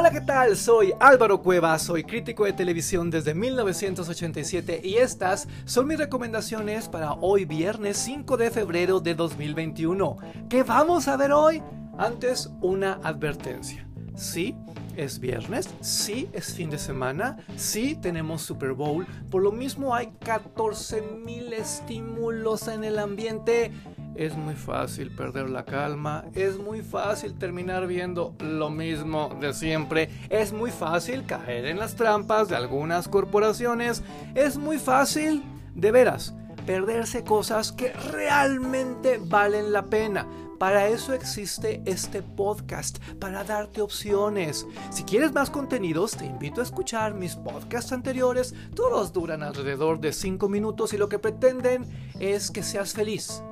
Hola, ¿qué tal? Soy Álvaro Cueva, soy crítico de televisión desde 1987 y estas son mis recomendaciones para hoy viernes 5 de febrero de 2021. ¿Qué vamos a ver hoy? Antes, una advertencia. Sí, es viernes, sí es fin de semana, sí tenemos Super Bowl, por lo mismo hay 14.000 estímulos en el ambiente es muy fácil perder la calma, es muy fácil terminar viendo lo mismo de siempre, es muy fácil caer en las trampas de algunas corporaciones, es muy fácil, de veras, perderse cosas que realmente valen la pena. Para eso existe este podcast, para darte opciones. Si quieres más contenidos, te invito a escuchar mis podcasts anteriores. Todos duran alrededor de 5 minutos y lo que pretenden es que seas feliz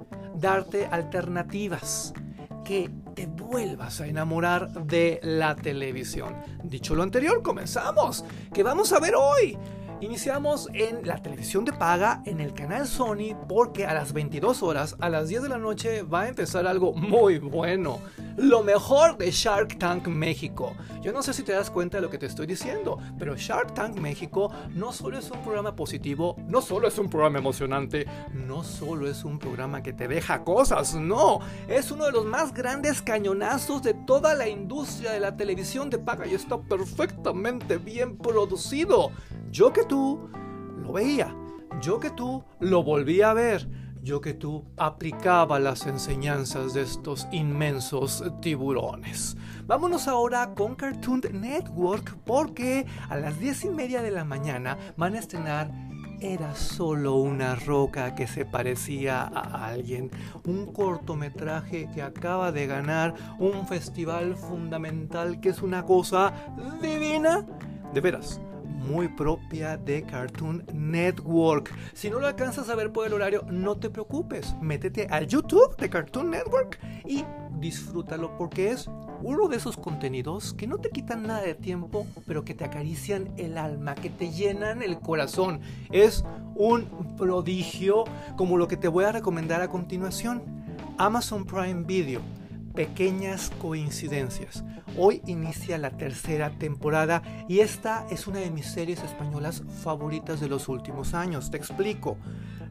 darte alternativas, que te vuelvas a enamorar de la televisión. Dicho lo anterior, comenzamos. ¿Qué vamos a ver hoy? Iniciamos en la televisión de paga en el canal Sony porque a las 22 horas, a las 10 de la noche, va a empezar algo muy bueno. Lo mejor de Shark Tank México. Yo no sé si te das cuenta de lo que te estoy diciendo, pero Shark Tank México no solo es un programa positivo, no solo es un programa emocionante, no solo es un programa que te deja cosas, no, es uno de los más grandes cañonazos de toda la industria de la televisión de paga y está perfectamente bien producido. Yo que tú lo veía, yo que tú lo volví a ver, yo que tú aplicaba las enseñanzas de estos inmensos tiburones. Vámonos ahora con Cartoon Network porque a las diez y media de la mañana van a estrenar era solo una roca que se parecía a alguien. Un cortometraje que acaba de ganar un festival fundamental que es una cosa divina. De veras, muy propia de Cartoon Network. Si no lo alcanzas a ver por el horario, no te preocupes. Métete al YouTube de Cartoon Network y disfrútalo porque es uno de esos contenidos que no te quitan nada de tiempo, pero que te acarician el alma, que te llenan el corazón. Es un prodigio como lo que te voy a recomendar a continuación. Amazon Prime Video pequeñas coincidencias. Hoy inicia la tercera temporada y esta es una de mis series españolas favoritas de los últimos años. Te explico.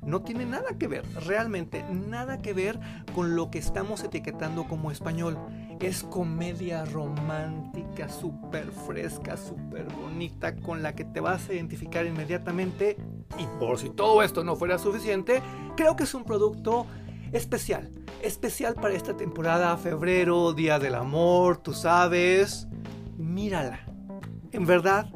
No tiene nada que ver, realmente nada que ver con lo que estamos etiquetando como español. Es comedia romántica, súper fresca, súper bonita, con la que te vas a identificar inmediatamente. Y por si todo esto no fuera suficiente, creo que es un producto especial especial para esta temporada, febrero, Día del Amor, tú sabes. Mírala. En verdad,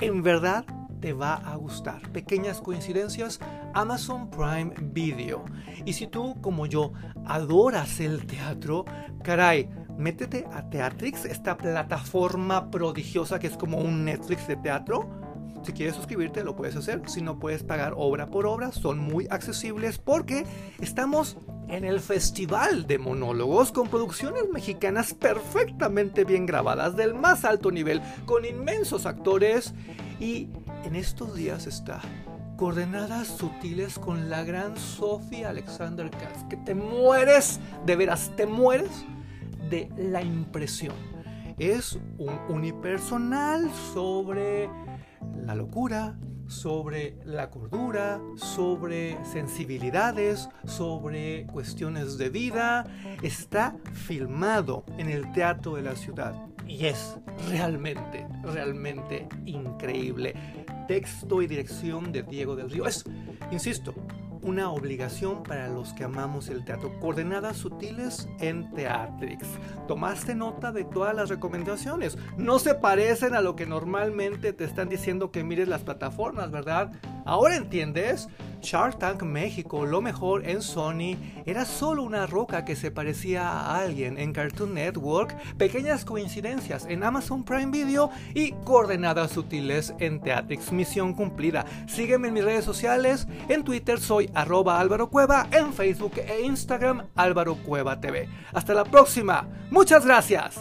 en verdad te va a gustar. Pequeñas coincidencias, Amazon Prime Video. Y si tú, como yo, adoras el teatro, caray, métete a Teatrix, esta plataforma prodigiosa que es como un Netflix de teatro. Si quieres suscribirte, lo puedes hacer. Si no puedes pagar obra por obra, son muy accesibles porque estamos en el Festival de Monólogos con producciones mexicanas perfectamente bien grabadas del más alto nivel, con inmensos actores y en estos días está Coordenadas Sutiles con la gran Sofía Alexander Katz, que te mueres, de veras, te mueres de la impresión. Es un unipersonal sobre la locura, sobre la cordura, sobre sensibilidades, sobre cuestiones de vida. Está filmado en el Teatro de la Ciudad y es realmente, realmente increíble. Texto y dirección de Diego del Río. Es, insisto, una obligación para los que amamos el teatro. Coordenadas sutiles en Teatrix. Tomaste nota de todas las recomendaciones. No se parecen a lo que normalmente te están diciendo que mires las plataformas, ¿verdad? Ahora entiendes. Shark Tank México, lo mejor en Sony, era solo una roca que se parecía a alguien en Cartoon Network, pequeñas coincidencias en Amazon Prime Video y coordenadas sutiles en Teatrix. Misión cumplida. Sígueme en mis redes sociales, en Twitter soy arroba Álvaro Cueva, en Facebook e Instagram Álvaro Cueva TV. Hasta la próxima. Muchas gracias.